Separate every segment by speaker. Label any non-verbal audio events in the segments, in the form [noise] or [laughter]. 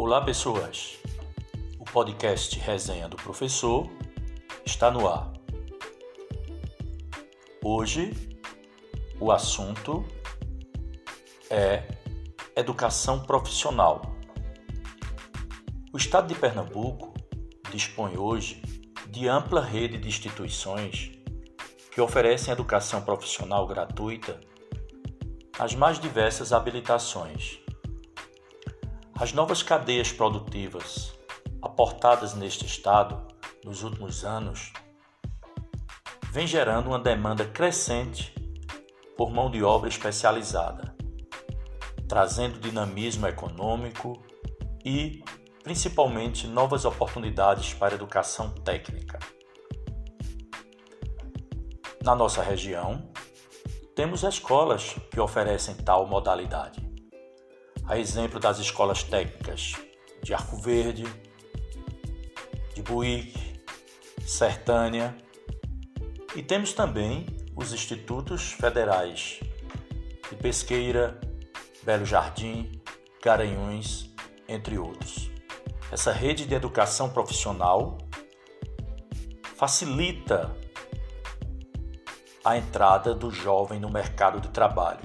Speaker 1: Olá, pessoas. O podcast Resenha do Professor está no ar. Hoje, o assunto é educação profissional. O Estado de Pernambuco dispõe hoje de ampla rede de instituições que oferecem educação profissional gratuita nas mais diversas habilitações. As novas cadeias produtivas aportadas neste estado nos últimos anos vêm gerando uma demanda crescente por mão de obra especializada, trazendo dinamismo econômico e, principalmente, novas oportunidades para educação técnica. Na nossa região, temos escolas que oferecem tal modalidade. A exemplo das escolas técnicas de Arco Verde, de Buíque, Sertânia e temos também os institutos federais de Pesqueira, Belo Jardim, Garanhuns, entre outros. Essa rede de educação profissional facilita a entrada do jovem no mercado de trabalho,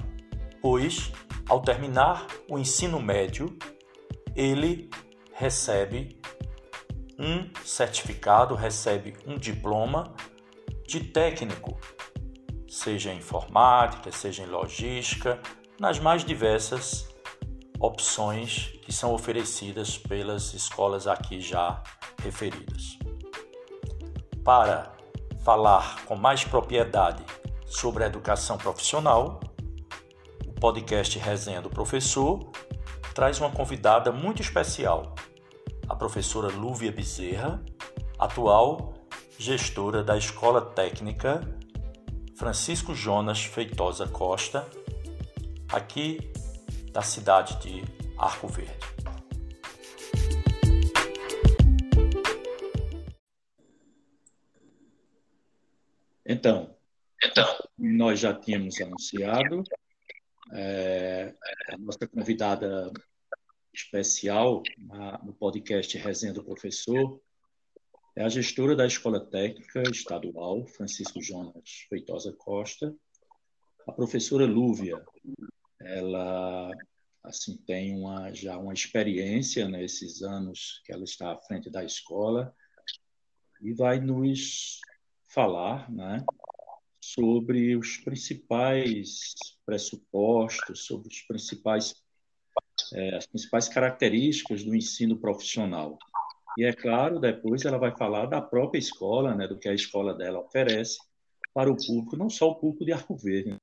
Speaker 1: pois, ao terminar o ensino médio, ele recebe um certificado, recebe um diploma de técnico, seja em informática, seja em logística, nas mais diversas opções que são oferecidas pelas escolas aqui já referidas. Para falar com mais propriedade sobre a educação profissional, podcast Resenha do Professor traz uma convidada muito especial, a professora Lúvia Bezerra, atual gestora da Escola Técnica Francisco Jonas Feitosa Costa, aqui da cidade de Arco Verde. Então, então, nós já tínhamos anunciado é, a nossa convidada especial na, no podcast Resenha do Professor é a gestora da Escola Técnica Estadual, Francisco Jonas Feitosa Costa, a professora Lúvia. Ela assim tem uma, já uma experiência nesses anos que ela está à frente da escola e vai nos falar né, sobre os principais pressupostos, sobre os principais, é, as principais características do ensino profissional. E é claro, depois ela vai falar da própria escola, né, do que a escola dela oferece para o público, não só o público de Arco Verde,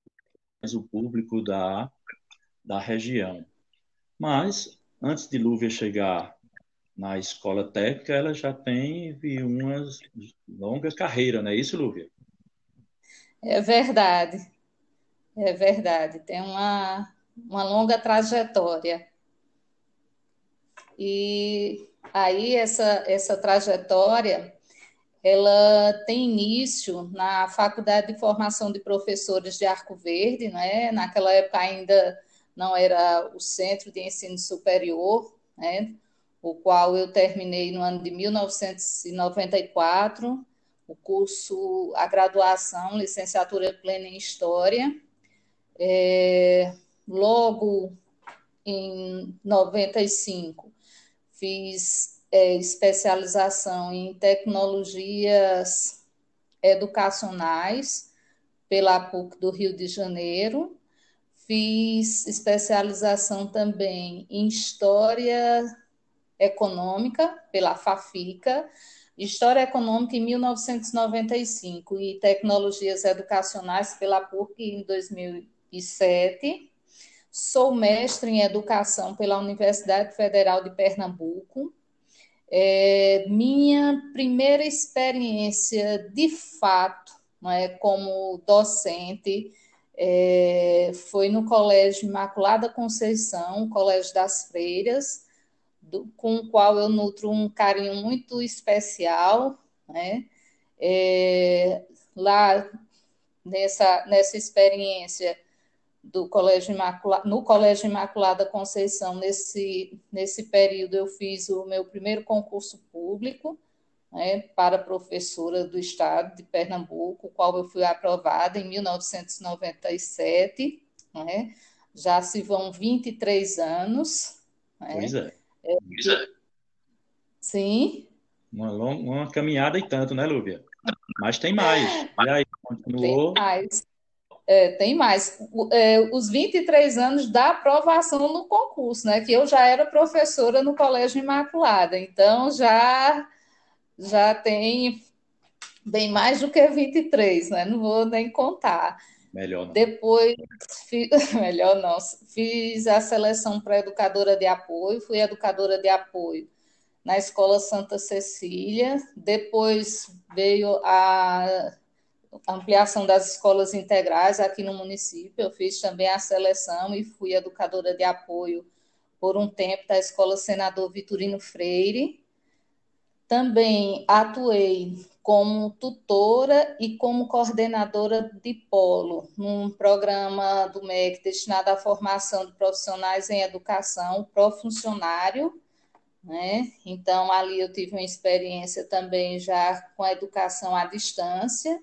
Speaker 1: mas o público da, da região. Mas, antes de Lúvia chegar na escola técnica, ela já tem uma longa carreira, não é isso, Lúvia?
Speaker 2: É verdade, é verdade. Tem uma, uma longa trajetória. E aí essa, essa trajetória ela tem início na Faculdade de Formação de Professores de Arco Verde, né? naquela época ainda não era o Centro de Ensino Superior, né? o qual eu terminei no ano de 1994, o curso, a graduação, licenciatura plena em História. É, logo em 95, fiz é, especialização em tecnologias educacionais pela PUC do Rio de Janeiro. Fiz especialização também em História Econômica pela FAFICA, História Econômica em 1995 e Tecnologias Educacionais pela PUC em 2007. Sou mestre em Educação pela Universidade Federal de Pernambuco. É, minha primeira experiência, de fato, é, como docente, é, foi no Colégio Imaculada Conceição, Colégio das Freiras, do, com o qual eu nutro um carinho muito especial, né? É, lá nessa, nessa experiência do Colégio no Colégio Imaculada Conceição, nesse, nesse período eu fiz o meu primeiro concurso público, né, para professora do estado de Pernambuco, qual eu fui aprovada em 1997, né, já se vão 23 anos.
Speaker 1: Né, pois é. É.
Speaker 2: Sim.
Speaker 1: Uma, long, uma caminhada e tanto, né, Lúbia? Mas tem mais. E aí, continuou.
Speaker 2: Tem mais. É, tem mais. É, os 23 anos da aprovação no concurso, né? Que eu já era professora no Colégio Imaculada, então já já tem bem mais do que 23, né? Não vou nem contar.
Speaker 1: Melhor não.
Speaker 2: Depois, fiz, [laughs] melhor não, fiz a seleção para educadora de apoio, fui educadora de apoio na Escola Santa Cecília. Depois veio a ampliação das escolas integrais aqui no município. Eu fiz também a seleção e fui educadora de apoio por um tempo da Escola Senador Vitorino Freire. Também atuei como tutora e como coordenadora de polo, num programa do MEC destinado à formação de profissionais em educação, pró-funcionário, né? Então, ali eu tive uma experiência também já com a educação à distância,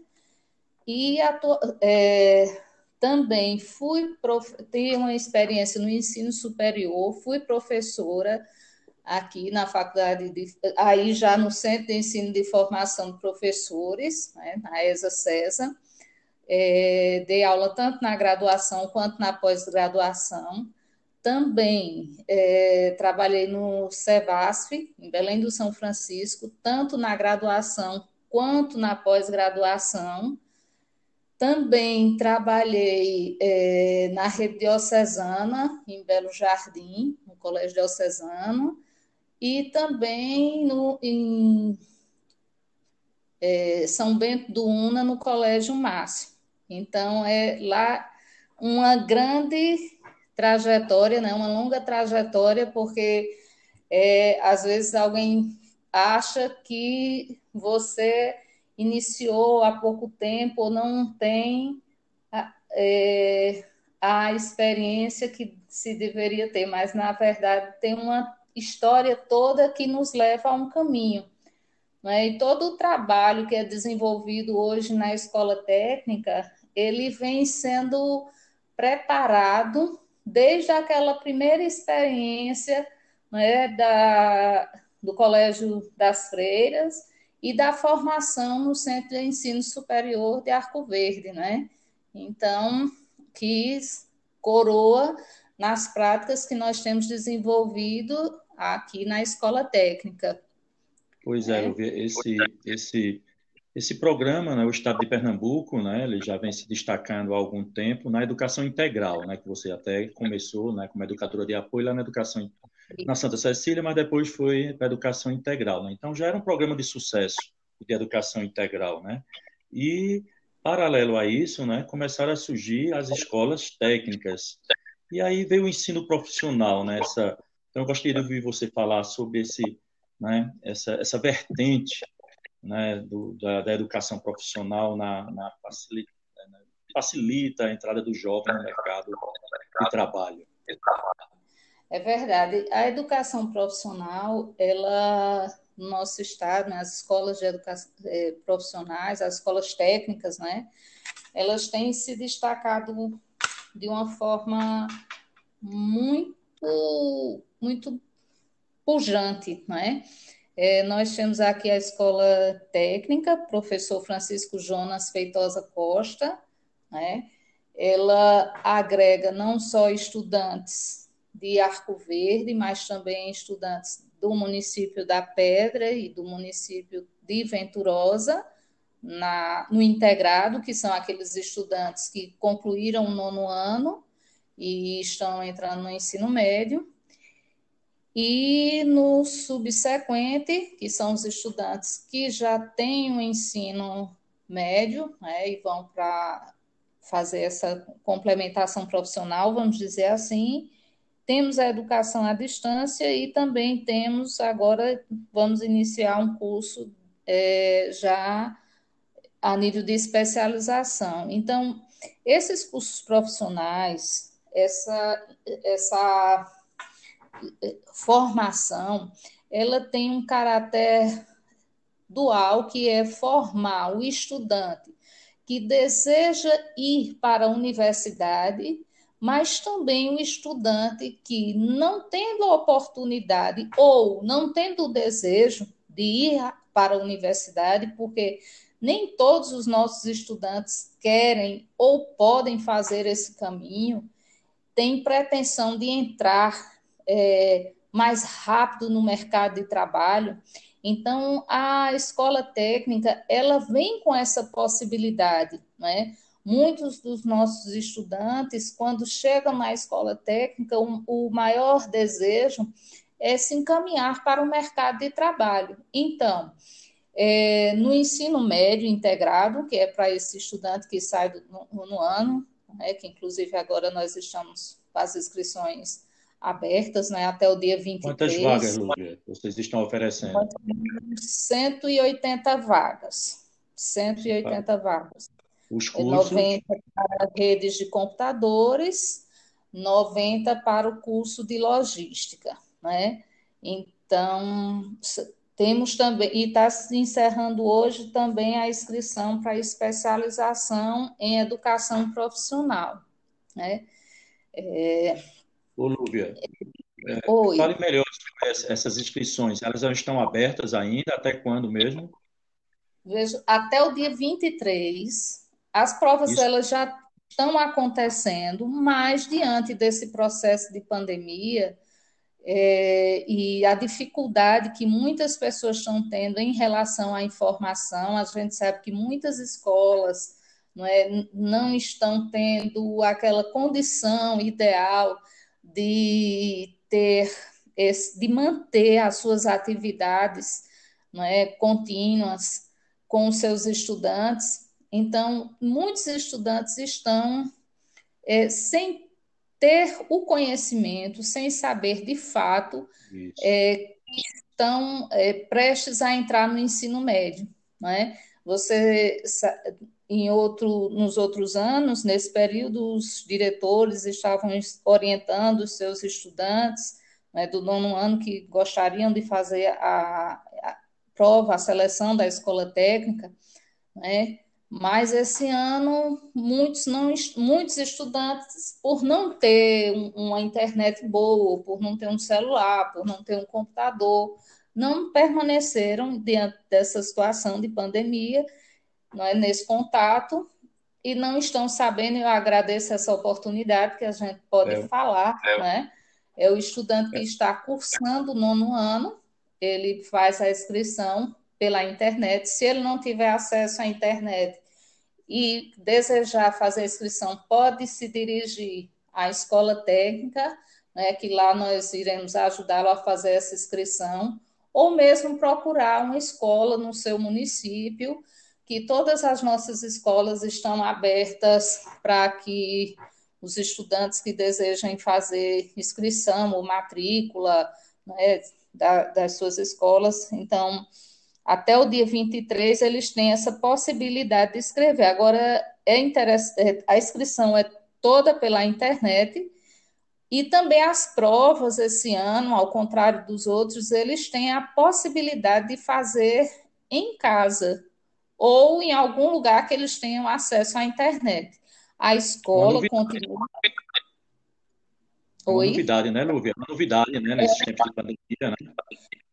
Speaker 2: e é, também fui prof... tive uma experiência no ensino superior, fui professora aqui na faculdade, de, aí já no Centro de Ensino de Formação de Professores, né, na ESA CESA, é, dei aula tanto na graduação quanto na pós-graduação. Também é, trabalhei no SEVASF, em Belém do São Francisco, tanto na graduação quanto na pós-graduação. Também trabalhei é, na rede diocesana, em Belo Jardim, no Colégio Diocesano, e também no, em é, São Bento do Una, no Colégio Márcio. Então, é lá uma grande trajetória, né, uma longa trajetória, porque é, às vezes alguém acha que você iniciou há pouco tempo ou não tem é, a experiência que se deveria ter, mas na verdade tem uma história toda que nos leva a um caminho. Né? E todo o trabalho que é desenvolvido hoje na escola técnica, ele vem sendo preparado desde aquela primeira experiência né, da, do Colégio das Freiras e da formação no Centro de Ensino Superior de Arco Verde, né? Então, que coroa nas práticas que nós temos desenvolvido aqui na escola técnica.
Speaker 1: Pois é, é. esse, esse, esse programa, né, o Estado de Pernambuco, né, ele já vem se destacando há algum tempo na educação integral, né, que você até começou né, como educadora de apoio lá na educação na Santa Cecília, mas depois foi para a educação integral. Né? Então já era um programa de sucesso de educação integral, né? E paralelo a isso, né, começaram a surgir as escolas técnicas. E aí veio o ensino profissional, né? Essa, então, eu gostaria de ouvir você falar sobre esse, né, essa, essa vertente né, do, da, da, educação profissional na, na facilita, né, facilita, a entrada do jovem no mercado de trabalho.
Speaker 2: É verdade. A educação profissional, ela no nosso estado, né, as escolas de educação eh, profissionais, as escolas técnicas, né, elas têm se destacado de uma forma muito muito pujante, né? É, nós temos aqui a escola técnica, professor Francisco Jonas Feitosa Costa, né? Ela agrega não só estudantes de Arco Verde, mas também estudantes do município da Pedra e do município de Venturosa, na, no integrado, que são aqueles estudantes que concluíram o nono ano e estão entrando no ensino médio. E no subsequente, que são os estudantes que já têm o ensino médio né, e vão para fazer essa complementação profissional, vamos dizer assim. Temos a educação à distância e também temos agora, vamos iniciar um curso é, já a nível de especialização. Então, Esses cursos profissionais, essa, essa formação, ela tem um caráter dual, que é formar o estudante que deseja ir para a universidade, mas também o estudante que, não tendo a oportunidade ou não tendo o desejo de ir para a universidade, porque nem todos os nossos estudantes querem ou podem fazer esse caminho, tem pretensão de entrar é, mais rápido no mercado de trabalho. Então, a escola técnica, ela vem com essa possibilidade, né? Muitos dos nossos estudantes, quando chegam na escola técnica, o, o maior desejo é se encaminhar para o mercado de trabalho. Então, é, no ensino médio integrado, que é para esse estudante que sai do, no, no ano, né, que inclusive agora nós estamos com as inscrições abertas né, até o dia 23.
Speaker 1: Quantas vagas, Lúcia, vocês estão oferecendo?
Speaker 2: 180 vagas. 180 vagas.
Speaker 1: Os cursos?
Speaker 2: 90 para redes de computadores, 90 para o curso de logística. Né? Então, temos também, e está se encerrando hoje também a inscrição para especialização em educação profissional. Né?
Speaker 1: É, Ô, Lúvia, é, fale melhor sobre essas inscrições. Elas já estão abertas ainda? Até quando mesmo?
Speaker 2: Vejo, até o dia 23. As provas Isso. elas já estão acontecendo, mas diante desse processo de pandemia é, e a dificuldade que muitas pessoas estão tendo em relação à informação, a gente sabe que muitas escolas não, é, não estão tendo aquela condição ideal de ter esse, de manter as suas atividades não é, contínuas com os seus estudantes. Então, muitos estudantes estão é, sem ter o conhecimento, sem saber de fato é, que estão é, prestes a entrar no ensino médio. Não é? Você em outro, nos outros anos, nesse período, os diretores estavam orientando os seus estudantes né, do nono ano que gostariam de fazer a, a prova, a seleção da escola técnica, né? Mas esse ano muitos não muitos estudantes por não ter uma internet boa, por não ter um celular, por não ter um computador, não permaneceram diante dessa situação de pandemia não é, nesse contato e não estão sabendo, eu agradeço essa oportunidade que a gente pode é. falar, é. né? É o estudante que está cursando o nono ano, ele faz a inscrição pela internet. Se ele não tiver acesso à internet e desejar fazer a inscrição, pode se dirigir à escola técnica, né, que lá nós iremos ajudá-lo a fazer essa inscrição, ou mesmo procurar uma escola no seu município que todas as nossas escolas estão abertas para que os estudantes que desejem fazer inscrição ou matrícula né, da, das suas escolas, então, até o dia 23, eles têm essa possibilidade de escrever. Agora, é interessante, a inscrição é toda pela internet, e também as provas esse ano, ao contrário dos outros, eles têm a possibilidade de fazer em casa ou em algum lugar que eles tenham acesso à internet. A escola continua.
Speaker 1: É uma novidade, né, Lúvia? É uma novidade, né, nesses é. tempos de pandemia, né?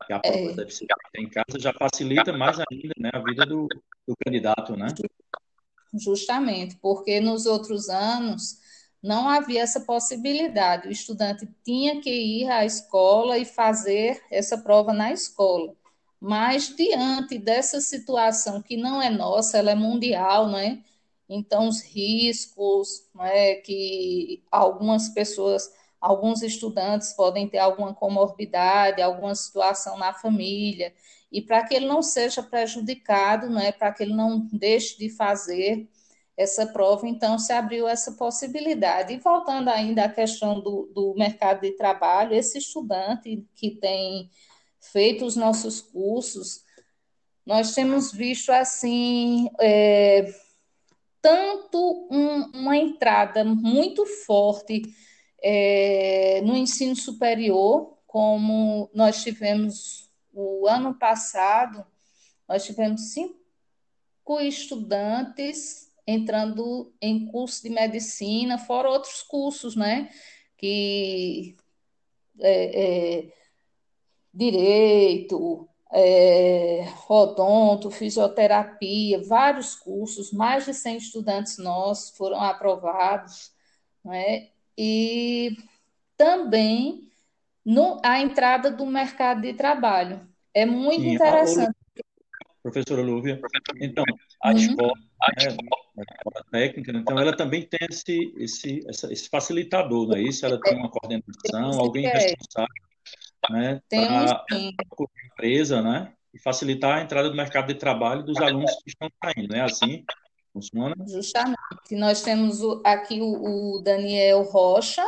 Speaker 1: Que a prova é. deve ser em casa já facilita mais ainda, né, a vida do, do candidato, né?
Speaker 2: Justamente, porque nos outros anos não havia essa possibilidade. O estudante tinha que ir à escola e fazer essa prova na escola. Mas diante dessa situação que não é nossa, ela é mundial, não é? Então os riscos, não é que algumas pessoas, alguns estudantes podem ter alguma comorbidade, alguma situação na família, e para que ele não seja prejudicado, não é? Para que ele não deixe de fazer essa prova, então se abriu essa possibilidade. E voltando ainda à questão do, do mercado de trabalho, esse estudante que tem feito os nossos cursos, nós temos visto assim é, tanto um, uma entrada muito forte é, no ensino superior, como nós tivemos o ano passado, nós tivemos cinco estudantes entrando em curso de medicina, fora outros cursos, né? Que é, é, direito, é, odonto, fisioterapia, vários cursos, mais de 100 estudantes nossos foram aprovados, né? e também no, a entrada do mercado de trabalho. É muito Sim, interessante.
Speaker 1: A, professora Lúvia, então, a uhum. escola, né, a escola técnica, então ela também tem esse, esse, esse facilitador, não é isso? Ela tem uma coordenação, alguém responsável né, para a empresa, né, e facilitar a entrada do mercado de trabalho dos alunos que estão saindo, não é assim? Funciona?
Speaker 2: Justamente. Nós temos aqui o, Daniel Rocha,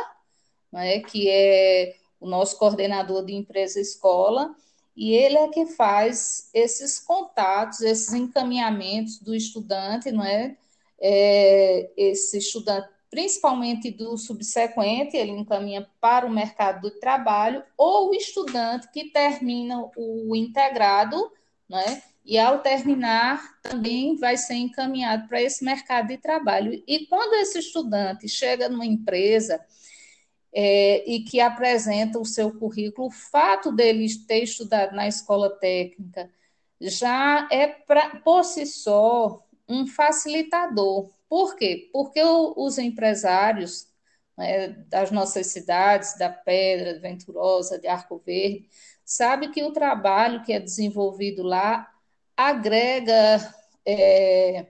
Speaker 2: né, que é o nosso coordenador de empresa escola, e ele é que faz esses contatos, esses encaminhamentos do estudante, não é? é esse estudante principalmente do subsequente, ele encaminha para o mercado do trabalho, ou o estudante que termina o integrado, né? E ao terminar, também vai ser encaminhado para esse mercado de trabalho. E quando esse estudante chega numa empresa é, e que apresenta o seu currículo, o fato dele ter estudado na escola técnica já é, pra, por si só, um facilitador por quê? Porque os empresários né, das nossas cidades, da Pedra, de Venturosa, de Arco Verde, sabem que o trabalho que é desenvolvido lá agrega é,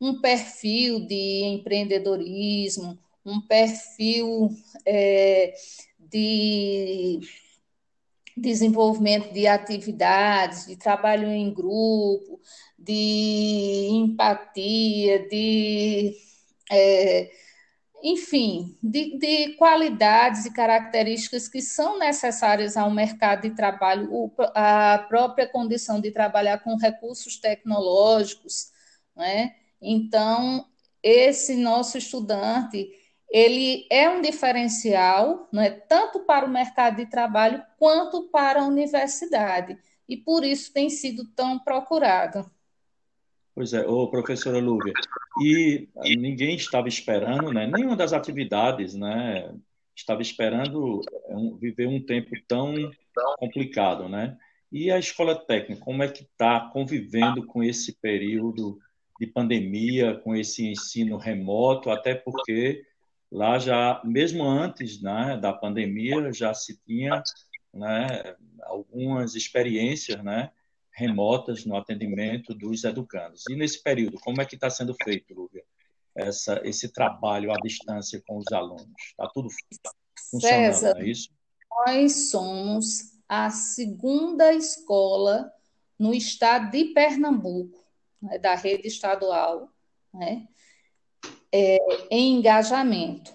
Speaker 2: um perfil de empreendedorismo, um perfil é, de desenvolvimento de atividades, de trabalho em grupo, de empatia, de. É, enfim, de, de, qualidades e características que são necessárias ao mercado de trabalho, a própria condição de trabalhar com recursos tecnológicos, né? Então, esse nosso estudante, ele é um diferencial, não é tanto para o mercado de trabalho quanto para a universidade, e por isso tem sido tão procurado.
Speaker 1: Pois é, ô, professora Lúvia, e ninguém estava esperando, né, nenhuma das atividades, né, estava esperando é, viver um tempo tão complicado, né? E a escola técnica, como é que está convivendo com esse período de pandemia, com esse ensino remoto, até porque Lá já, mesmo antes né, da pandemia, já se tinha né, algumas experiências né, remotas no atendimento dos educandos. E nesse período, como é que está sendo feito, Lúvia, essa, esse trabalho à distância com os alunos? Está tudo funcionando, César, é isso?
Speaker 2: Nós somos a segunda escola no estado de Pernambuco, né, da rede estadual, né, é, em engajamento.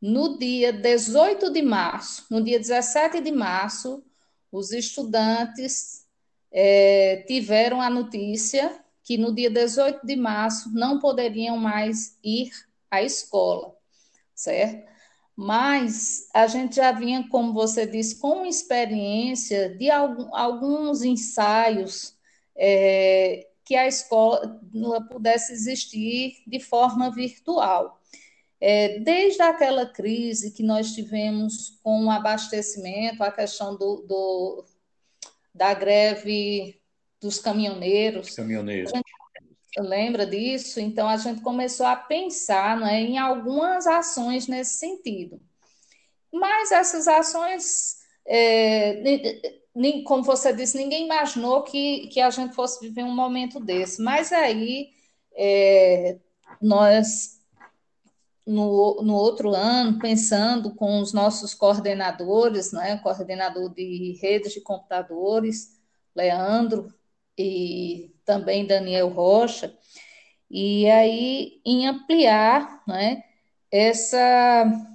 Speaker 2: No dia 18 de março, no dia 17 de março, os estudantes é, tiveram a notícia que no dia 18 de março não poderiam mais ir à escola, certo? Mas a gente já vinha, como você disse, com experiência de alguns ensaios é, que a escola pudesse existir de forma virtual. É, desde aquela crise que nós tivemos com o abastecimento, a questão do, do da greve dos caminhoneiros.
Speaker 1: Caminhoneiros.
Speaker 2: lembra disso? Então a gente começou a pensar né, em algumas ações nesse sentido. Mas essas ações é, como você disse, ninguém imaginou que, que a gente fosse viver um momento desse. Mas aí, é, nós, no, no outro ano, pensando com os nossos coordenadores, né, coordenador de redes de computadores, Leandro, e também Daniel Rocha, e aí em ampliar né, essa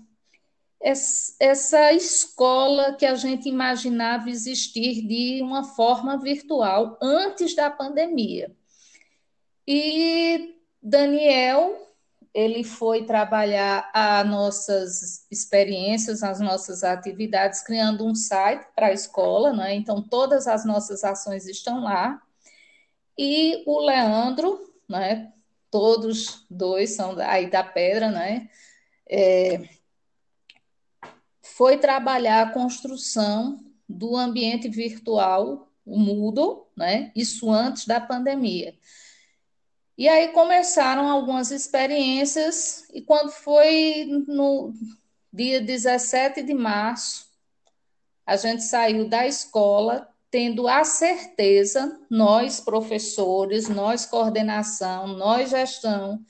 Speaker 2: essa escola que a gente imaginava existir de uma forma virtual antes da pandemia. E Daniel, ele foi trabalhar as nossas experiências, as nossas atividades, criando um site para a escola, né? Então, todas as nossas ações estão lá. E o Leandro, né? Todos dois são aí da Pedra, né? É, foi trabalhar a construção do ambiente virtual, o Moodle, né? Isso antes da pandemia. E aí começaram algumas experiências, e quando foi no dia 17 de março, a gente saiu da escola tendo a certeza, nós professores, nós coordenação, nós gestão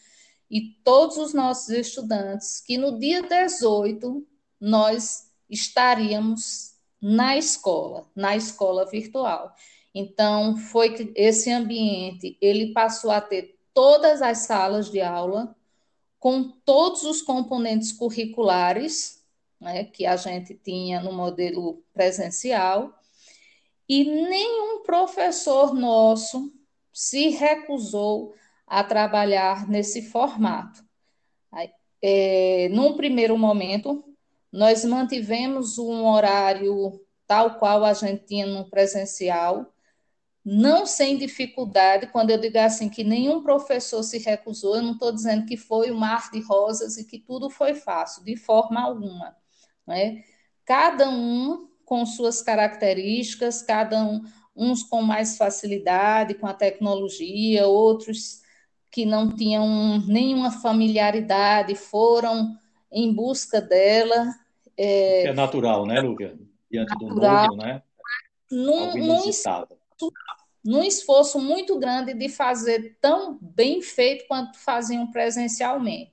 Speaker 2: e todos os nossos estudantes, que no dia 18 nós estaríamos na escola, na escola virtual. Então, foi que esse ambiente, ele passou a ter todas as salas de aula, com todos os componentes curriculares, né, que a gente tinha no modelo presencial, e nenhum professor nosso se recusou a trabalhar nesse formato. É, num primeiro momento, nós mantivemos um horário tal qual a gente tinha no presencial, não sem dificuldade, quando eu digo assim que nenhum professor se recusou, eu não estou dizendo que foi um mar de rosas e que tudo foi fácil, de forma alguma. Né? Cada um com suas características, cada um, uns com mais facilidade com a tecnologia, outros que não tinham nenhuma familiaridade, foram em busca dela.
Speaker 1: É, é natural, né, Lúcia? Diante natural, do novo, né?
Speaker 2: Num, num, num esforço muito grande de fazer tão bem feito quanto faziam presencialmente.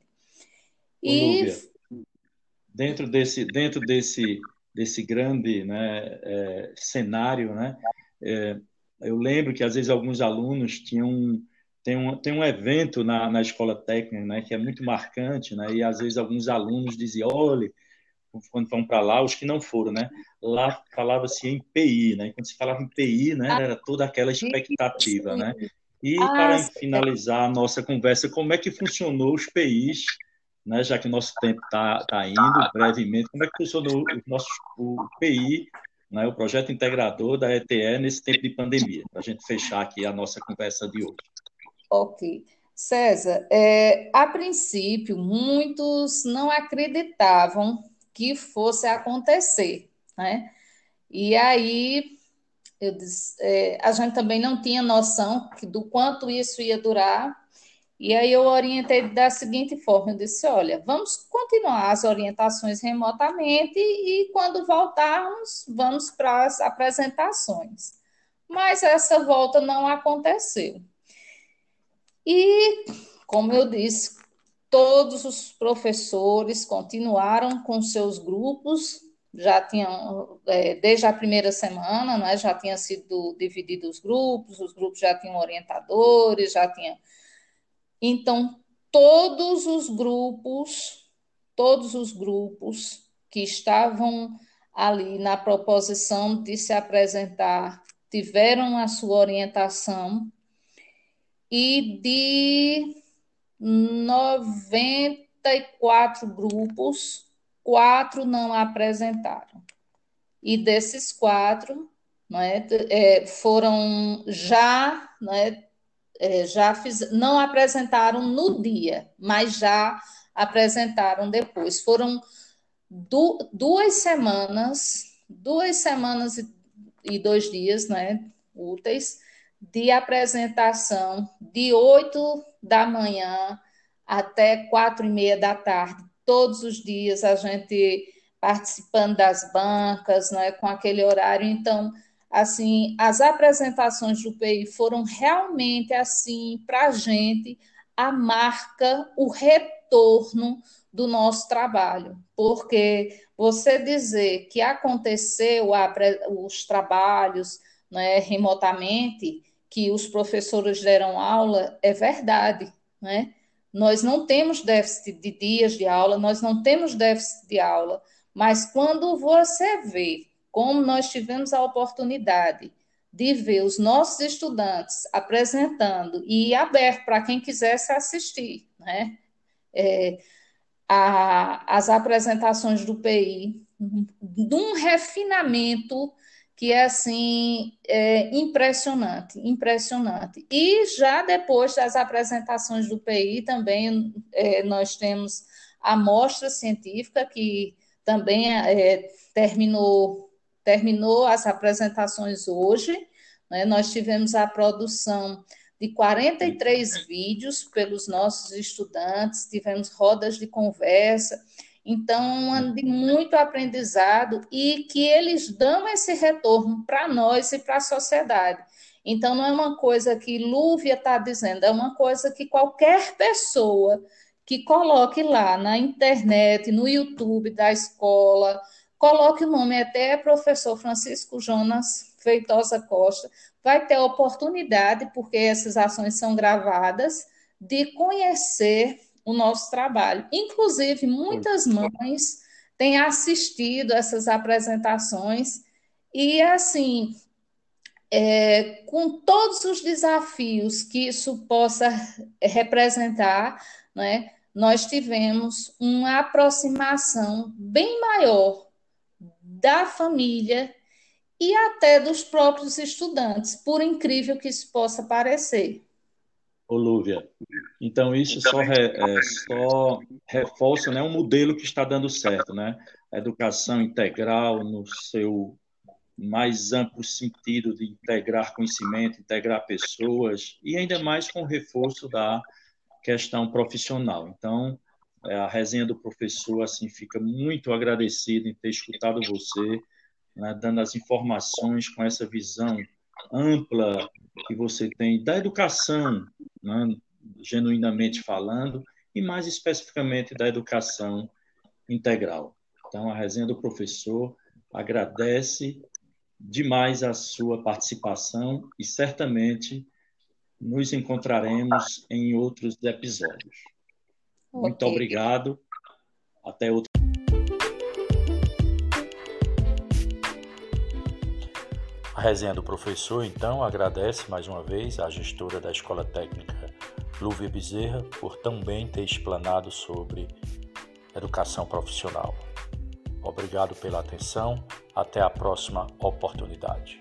Speaker 1: E Lúvia, dentro desse dentro desse desse grande né, é, cenário, né, é, eu lembro que às vezes alguns alunos tinham tem um, tem um evento na, na escola técnica né, que é muito marcante, né, e às vezes alguns alunos diziam, olha, quando vão para lá, os que não foram, né? Lá falava-se em PI, né? Quando se falava em PI, né? Ah, era toda aquela expectativa, né? E ah, para finalizar a nossa conversa, como é que funcionou os PIs, né? Já que o nosso tempo está tá indo brevemente, como é que funcionou o nosso o PI, né? O projeto integrador da ETE nesse tempo de pandemia? Para a gente fechar aqui a nossa conversa de hoje.
Speaker 2: Ok. César, é, a princípio, muitos não acreditavam que fosse acontecer, né? E aí eu disse, é, a gente também não tinha noção do quanto isso ia durar. E aí eu orientei da seguinte forma, eu disse, olha, vamos continuar as orientações remotamente e quando voltarmos, vamos para as apresentações. Mas essa volta não aconteceu. E, como eu disse, todos os professores continuaram com seus grupos, já tinham, é, desde a primeira semana, né, já tinha sido divididos os grupos, os grupos já tinham orientadores, já tinha. Então, todos os grupos, todos os grupos que estavam ali na proposição de se apresentar tiveram a sua orientação e de 94 grupos, quatro não apresentaram. E desses quatro, não é, é foram já, não é, é, já fiz, não apresentaram no dia, mas já apresentaram depois. Foram du duas semanas, duas semanas e, e dois dias, né, úteis, de apresentação de 8 da manhã até quatro e meia da tarde, todos os dias a gente participando das bancas, não é, com aquele horário. Então, assim, as apresentações do PI foram realmente assim para a gente a marca, o retorno do nosso trabalho, porque você dizer que aconteceu os trabalhos né, remotamente, que os professores deram aula, é verdade, né? Nós não temos déficit de dias de aula, nós não temos déficit de aula, mas quando você vê como nós tivemos a oportunidade de ver os nossos estudantes apresentando e aberto para quem quisesse assistir, né? É, a, as apresentações do PI, de um refinamento que é assim é impressionante, impressionante. E já depois das apresentações do PI também é, nós temos a mostra científica que também é, terminou terminou as apresentações hoje. Né? Nós tivemos a produção de 43 vídeos pelos nossos estudantes, tivemos rodas de conversa, então, um ano de muito aprendizado e que eles dão esse retorno para nós e para a sociedade. Então, não é uma coisa que Lúvia está dizendo, é uma coisa que qualquer pessoa que coloque lá na internet, no YouTube da escola, coloque o nome até professor Francisco Jonas Feitosa Costa, vai ter a oportunidade, porque essas ações são gravadas, de conhecer o nosso trabalho. Inclusive, muitas mães têm assistido essas apresentações e, assim, é, com todos os desafios que isso possa [laughs] representar, né, nós tivemos uma aproximação bem maior da família e até dos próprios estudantes, por incrível que isso possa parecer.
Speaker 1: Olúvia. Então, isso só, re, é, só reforça né, um modelo que está dando certo, né? A educação integral no seu mais amplo sentido de integrar conhecimento, integrar pessoas, e ainda mais com o reforço da questão profissional. Então, é, a resenha do professor assim fica muito agradecido em ter escutado você, né, dando as informações com essa visão ampla que você tem da educação, né, genuinamente falando, e mais especificamente da educação integral. Então, a resenha do professor agradece demais a sua participação e certamente nos encontraremos em outros episódios. Okay. Muito obrigado. Até outro. Resenha do professor, então, agradece mais uma vez à gestora da Escola Técnica Lúvia Bezerra por também ter explanado sobre educação profissional. Obrigado pela atenção. Até a próxima oportunidade.